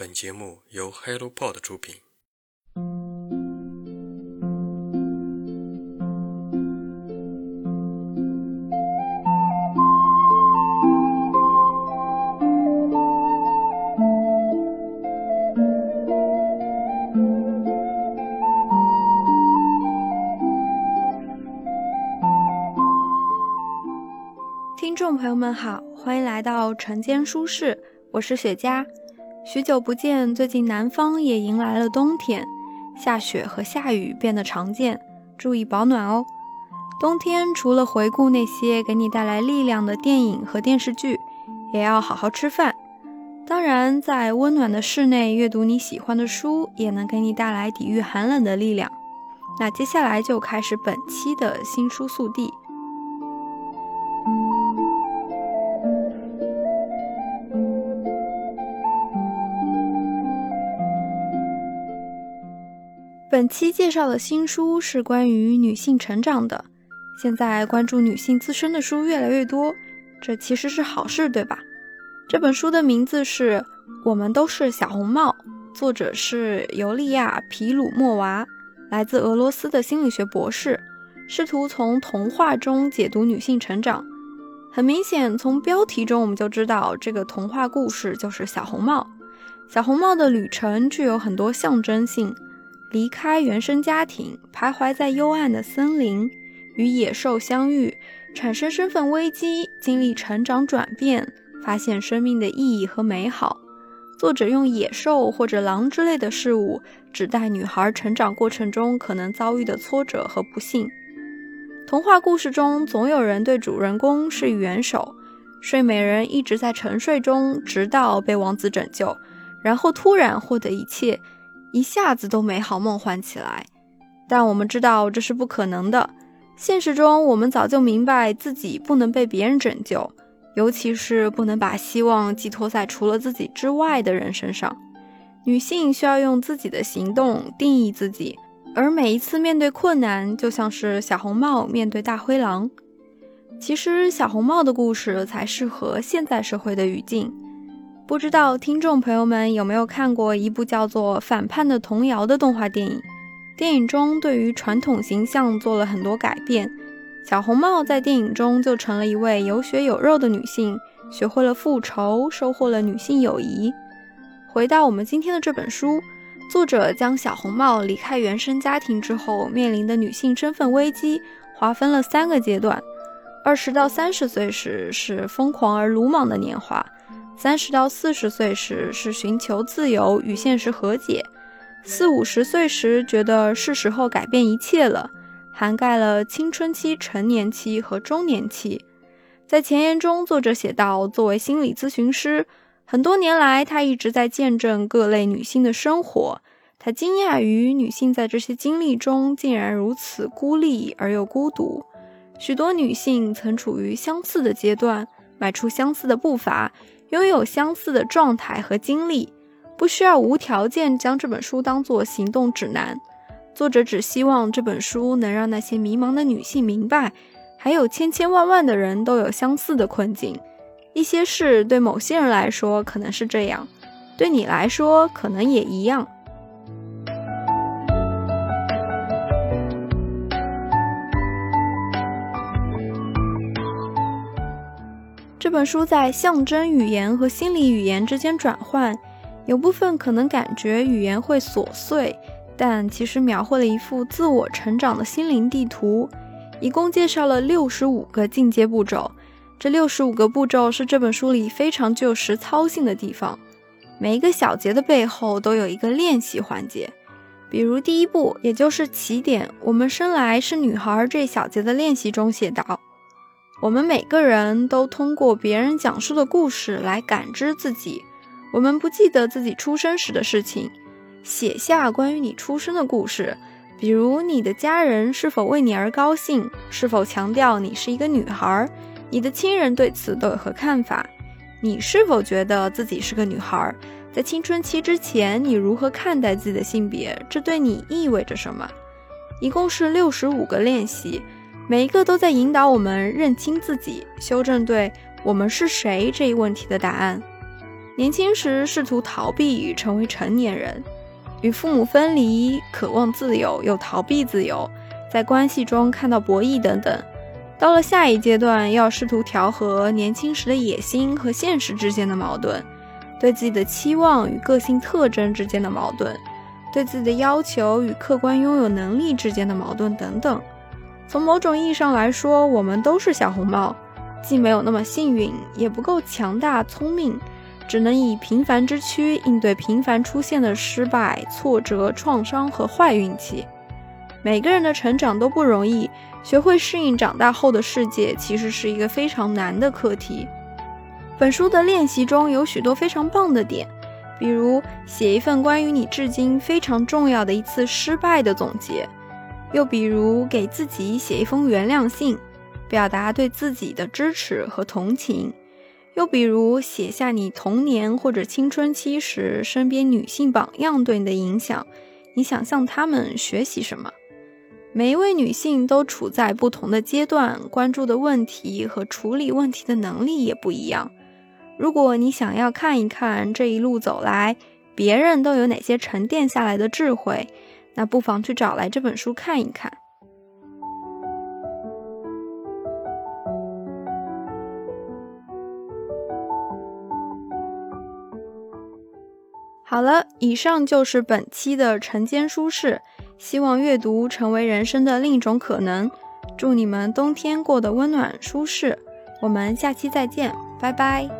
本节目由 HelloPod 出品。听众朋友们好，欢迎来到晨间书室，我是雪佳。许久不见，最近南方也迎来了冬天，下雪和下雨变得常见，注意保暖哦。冬天除了回顾那些给你带来力量的电影和电视剧，也要好好吃饭。当然，在温暖的室内阅读你喜欢的书，也能给你带来抵御寒冷的力量。那接下来就开始本期的新书速递。本期介绍的新书是关于女性成长的。现在关注女性自身的书越来越多，这其实是好事，对吧？这本书的名字是《我们都是小红帽》，作者是尤利亚·皮鲁莫娃，来自俄罗斯的心理学博士，试图从童话中解读女性成长。很明显，从标题中我们就知道，这个童话故事就是小红帽。小红帽的旅程具有很多象征性。离开原生家庭，徘徊在幽暗的森林，与野兽相遇，产生身份危机，经历成长转变，发现生命的意义和美好。作者用野兽或者狼之类的事物，指代女孩成长过程中可能遭遇的挫折和不幸。童话故事中，总有人对主人公施以援手，睡美人一直在沉睡中，直到被王子拯救，然后突然获得一切。一下子都美好梦幻起来，但我们知道这是不可能的。现实中，我们早就明白自己不能被别人拯救，尤其是不能把希望寄托在除了自己之外的人身上。女性需要用自己的行动定义自己，而每一次面对困难，就像是小红帽面对大灰狼。其实，小红帽的故事才适合现在社会的语境。不知道听众朋友们有没有看过一部叫做《反叛的童谣》的动画电影？电影中对于传统形象做了很多改变，小红帽在电影中就成了一位有血有肉的女性，学会了复仇，收获了女性友谊。回到我们今天的这本书，作者将小红帽离开原生家庭之后面临的女性身份危机划分了三个阶段：二十到三十岁时是疯狂而鲁莽的年华。三十到四十岁时是寻求自由与现实和解，四五十岁时觉得是时候改变一切了，涵盖了青春期、成年期和中年期。在前言中，作者写道：“作为心理咨询师，很多年来，他一直在见证各类女性的生活。他惊讶于女性在这些经历中竟然如此孤立而又孤独。许多女性曾处于相似的阶段，迈出相似的步伐。”拥有相似的状态和经历，不需要无条件将这本书当作行动指南。作者只希望这本书能让那些迷茫的女性明白，还有千千万万的人都有相似的困境。一些事对某些人来说可能是这样，对你来说可能也一样。这本书在象征语言和心理语言之间转换，有部分可能感觉语言会琐碎，但其实描绘了一幅自我成长的心灵地图。一共介绍了六十五个进阶步骤，这六十五个步骤是这本书里非常具有实操性的地方。每一个小节的背后都有一个练习环节，比如第一步，也就是起点，我们生来是女孩这小节的练习中写道。我们每个人都通过别人讲述的故事来感知自己。我们不记得自己出生时的事情，写下关于你出生的故事，比如你的家人是否为你而高兴，是否强调你是一个女孩，你的亲人对此都有何看法？你是否觉得自己是个女孩？在青春期之前，你如何看待自己的性别？这对你意味着什么？一共是六十五个练习。每一个都在引导我们认清自己，修正对我们是谁这一问题的答案。年轻时试图逃避与成为成年人，与父母分离，渴望自由又逃避自由，在关系中看到博弈等等。到了下一阶段，要试图调和年轻时的野心和现实之间的矛盾，对自己的期望与个性特征之间的矛盾，对自己的要求与客观拥有能力之间的矛盾等等。从某种意义上来说，我们都是小红帽，既没有那么幸运，也不够强大聪明，只能以平凡之躯应对频繁出现的失败、挫折、创伤和坏运气。每个人的成长都不容易，学会适应长大后的世界，其实是一个非常难的课题。本书的练习中有许多非常棒的点，比如写一份关于你至今非常重要的一次失败的总结，又比如给自己写一封原谅信，表达对自己的支持和同情，又比如写下你童年或者青春期时身边女性榜样对你的影响，你想向她们学习什么？每一位女性都处在不同的阶段，关注的问题和处理问题的能力也不一样。如果你想要看一看这一路走来，别人都有哪些沉淀下来的智慧，那不妨去找来这本书看一看。好了，以上就是本期的晨间书适。希望阅读成为人生的另一种可能。祝你们冬天过得温暖舒适。我们下期再见，拜拜。